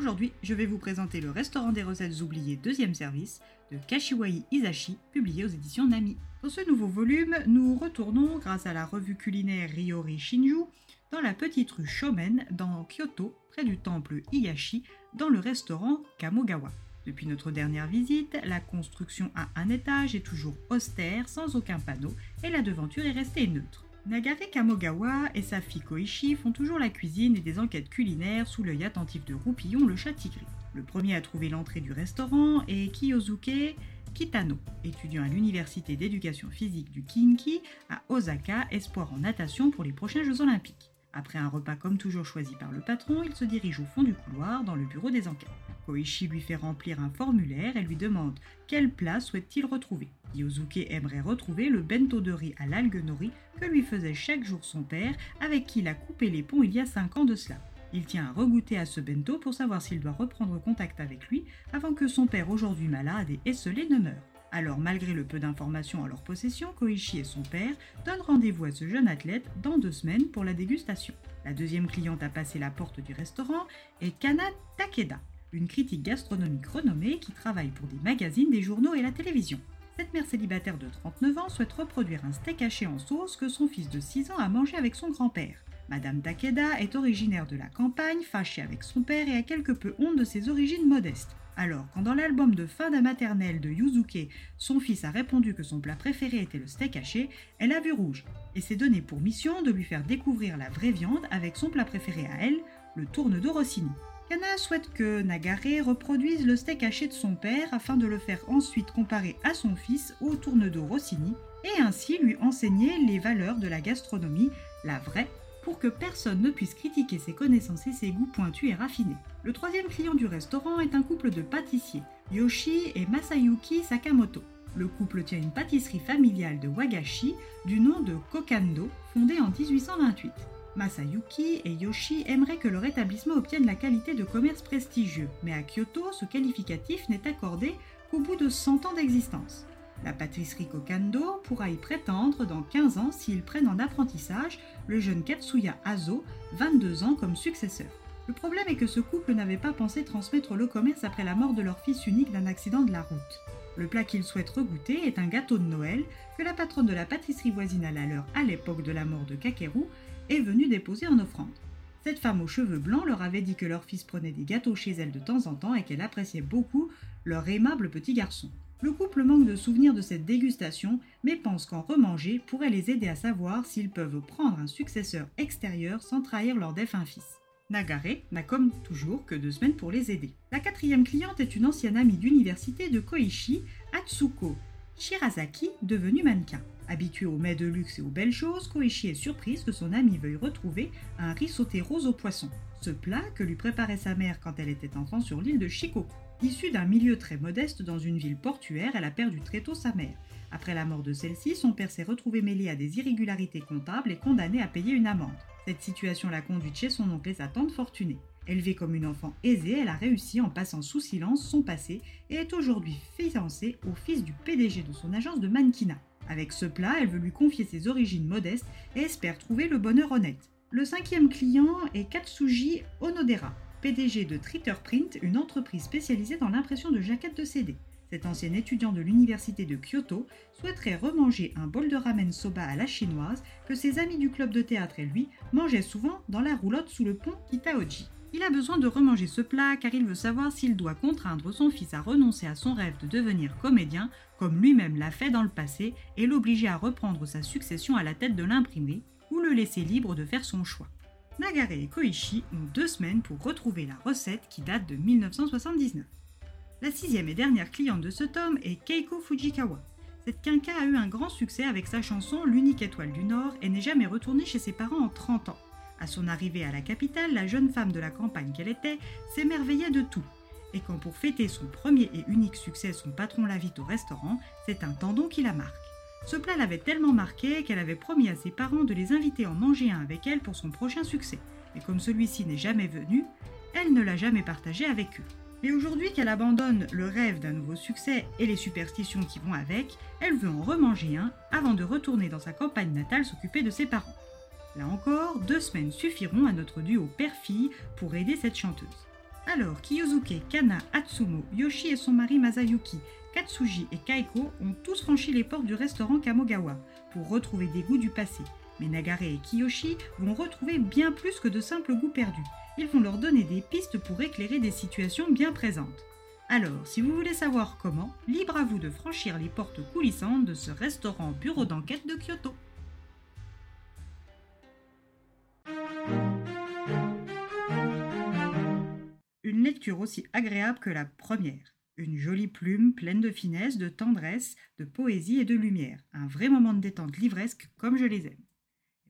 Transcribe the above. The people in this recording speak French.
Aujourd'hui, je vais vous présenter le restaurant des recettes oubliées deuxième service de Kashiwai Isashi, publié aux éditions Nami. Dans ce nouveau volume, nous retournons, grâce à la revue culinaire Ryori Shinju, dans la petite rue Shomen, dans Kyoto, près du temple Iyashi, dans le restaurant Kamogawa. Depuis notre dernière visite, la construction à un étage est toujours austère, sans aucun panneau, et la devanture est restée neutre. Nagare Kamogawa et sa fille Koichi font toujours la cuisine et des enquêtes culinaires sous l'œil attentif de Roupillon, le chat tigré. Le premier à trouver l'entrée du restaurant est Kiyosuke Kitano, étudiant à l'université d'éducation physique du Kinki à Osaka, espoir en natation pour les prochains Jeux olympiques. Après un repas comme toujours choisi par le patron, il se dirige au fond du couloir dans le bureau des enquêtes. Koichi lui fait remplir un formulaire et lui demande quelle place souhaite-t-il retrouver. Yosuke aimerait retrouver le bento de riz à l'algue nori que lui faisait chaque jour son père, avec qui il a coupé les ponts il y a 5 ans de cela. Il tient à regoûter à ce bento pour savoir s'il doit reprendre contact avec lui avant que son père aujourd'hui malade et esselé ne meure. Alors, malgré le peu d'informations à leur possession, Koichi et son père donnent rendez-vous à ce jeune athlète dans deux semaines pour la dégustation. La deuxième cliente à passer la porte du restaurant est Kana Takeda, une critique gastronomique renommée qui travaille pour des magazines, des journaux et la télévision. Cette mère célibataire de 39 ans souhaite reproduire un steak haché en sauce que son fils de 6 ans a mangé avec son grand-père. Madame Takeda est originaire de la campagne, fâchée avec son père et a quelque peu honte de ses origines modestes. Alors, quand dans l'album de fin de maternelle de Yuzuke, son fils a répondu que son plat préféré était le steak haché, elle a vu rouge et s'est donné pour mission de lui faire découvrir la vraie viande avec son plat préféré à elle, le tourne de Rossini. Kana souhaite que Nagare reproduise le steak haché de son père afin de le faire ensuite comparer à son fils au tourne d'eau Rossini et ainsi lui enseigner les valeurs de la gastronomie, la vraie pour que personne ne puisse critiquer ses connaissances et ses goûts pointus et raffinés. Le troisième client du restaurant est un couple de pâtissiers, Yoshi et Masayuki Sakamoto. Le couple tient une pâtisserie familiale de Wagashi du nom de Kokando, fondée en 1828. Masayuki et Yoshi aimeraient que leur établissement obtienne la qualité de commerce prestigieux, mais à Kyoto, ce qualificatif n'est accordé qu'au bout de 100 ans d'existence. La pâtisserie Kokando pourra y prétendre dans 15 ans s'ils prennent en apprentissage le jeune Katsuya Azo, 22 ans, comme successeur. Le problème est que ce couple n'avait pas pensé transmettre le commerce après la mort de leur fils unique d'un accident de la route. Le plat qu'ils souhaitent regoûter est un gâteau de Noël que la patronne de la pâtisserie voisine à la leur à l'époque de la mort de Kakeru est venue déposer en offrande. Cette femme aux cheveux blancs leur avait dit que leur fils prenait des gâteaux chez elle de temps en temps et qu'elle appréciait beaucoup leur aimable petit garçon. Le couple manque de souvenirs de cette dégustation, mais pense qu'en remanger pourrait les aider à savoir s'ils peuvent prendre un successeur extérieur sans trahir leur défunt fils. Nagare n'a comme toujours que deux semaines pour les aider. La quatrième cliente est une ancienne amie d'université de Koichi, Atsuko Shirazaki, devenue mannequin. Habituée aux mets de luxe et aux belles choses, Koichi est surprise que son amie veuille retrouver un riz sauté rose au poisson, ce plat que lui préparait sa mère quand elle était enfant sur l'île de Shikoku. Issue d'un milieu très modeste dans une ville portuaire, elle a perdu très tôt sa mère. Après la mort de celle-ci, son père s'est retrouvé mêlé à des irrégularités comptables et condamné à payer une amende. Cette situation l'a conduite chez son oncle et sa tante fortunée. Élevée comme une enfant aisée, elle a réussi en passant sous silence son passé et est aujourd'hui fiancée au fils du PDG de son agence de mannequinat. Avec ce plat, elle veut lui confier ses origines modestes et espère trouver le bonheur honnête. Le cinquième client est Katsuji Onodera. PDG de Tritter Print, une entreprise spécialisée dans l'impression de jaquettes de CD. Cet ancien étudiant de l'université de Kyoto souhaiterait remanger un bol de ramen soba à la chinoise que ses amis du club de théâtre et lui mangeaient souvent dans la roulotte sous le pont Kitaoji. Il a besoin de remanger ce plat car il veut savoir s'il doit contraindre son fils à renoncer à son rêve de devenir comédien comme lui-même l'a fait dans le passé et l'obliger à reprendre sa succession à la tête de l'imprimerie ou le laisser libre de faire son choix. Nagare et Koichi ont deux semaines pour retrouver la recette qui date de 1979. La sixième et dernière cliente de ce tome est Keiko Fujikawa. Cette quinca a eu un grand succès avec sa chanson L'unique étoile du Nord et n'est jamais retournée chez ses parents en 30 ans. À son arrivée à la capitale, la jeune femme de la campagne qu'elle était s'émerveillait de tout. Et quand pour fêter son premier et unique succès, son patron l'invite au restaurant, c'est un tendon qui la marque. Ce plat l'avait tellement marqué qu'elle avait promis à ses parents de les inviter en manger un avec elle pour son prochain succès. Mais comme celui-ci n'est jamais venu, elle ne l'a jamais partagé avec eux. Mais aujourd'hui qu'elle abandonne le rêve d'un nouveau succès et les superstitions qui vont avec, elle veut en remanger un avant de retourner dans sa campagne natale s'occuper de ses parents. Là encore, deux semaines suffiront à notre duo père-fille pour aider cette chanteuse. Alors, Kiyosuke, Kana, Atsumo, Yoshi et son mari Masayuki, Katsuji et Kaiko ont tous franchi les portes du restaurant Kamogawa pour retrouver des goûts du passé. Mais Nagare et Kiyoshi vont retrouver bien plus que de simples goûts perdus. Ils vont leur donner des pistes pour éclairer des situations bien présentes. Alors, si vous voulez savoir comment, libre à vous de franchir les portes coulissantes de ce restaurant bureau d'enquête de Kyoto. Une lecture aussi agréable que la première. Une jolie plume pleine de finesse, de tendresse, de poésie et de lumière. Un vrai moment de détente livresque comme je les aime.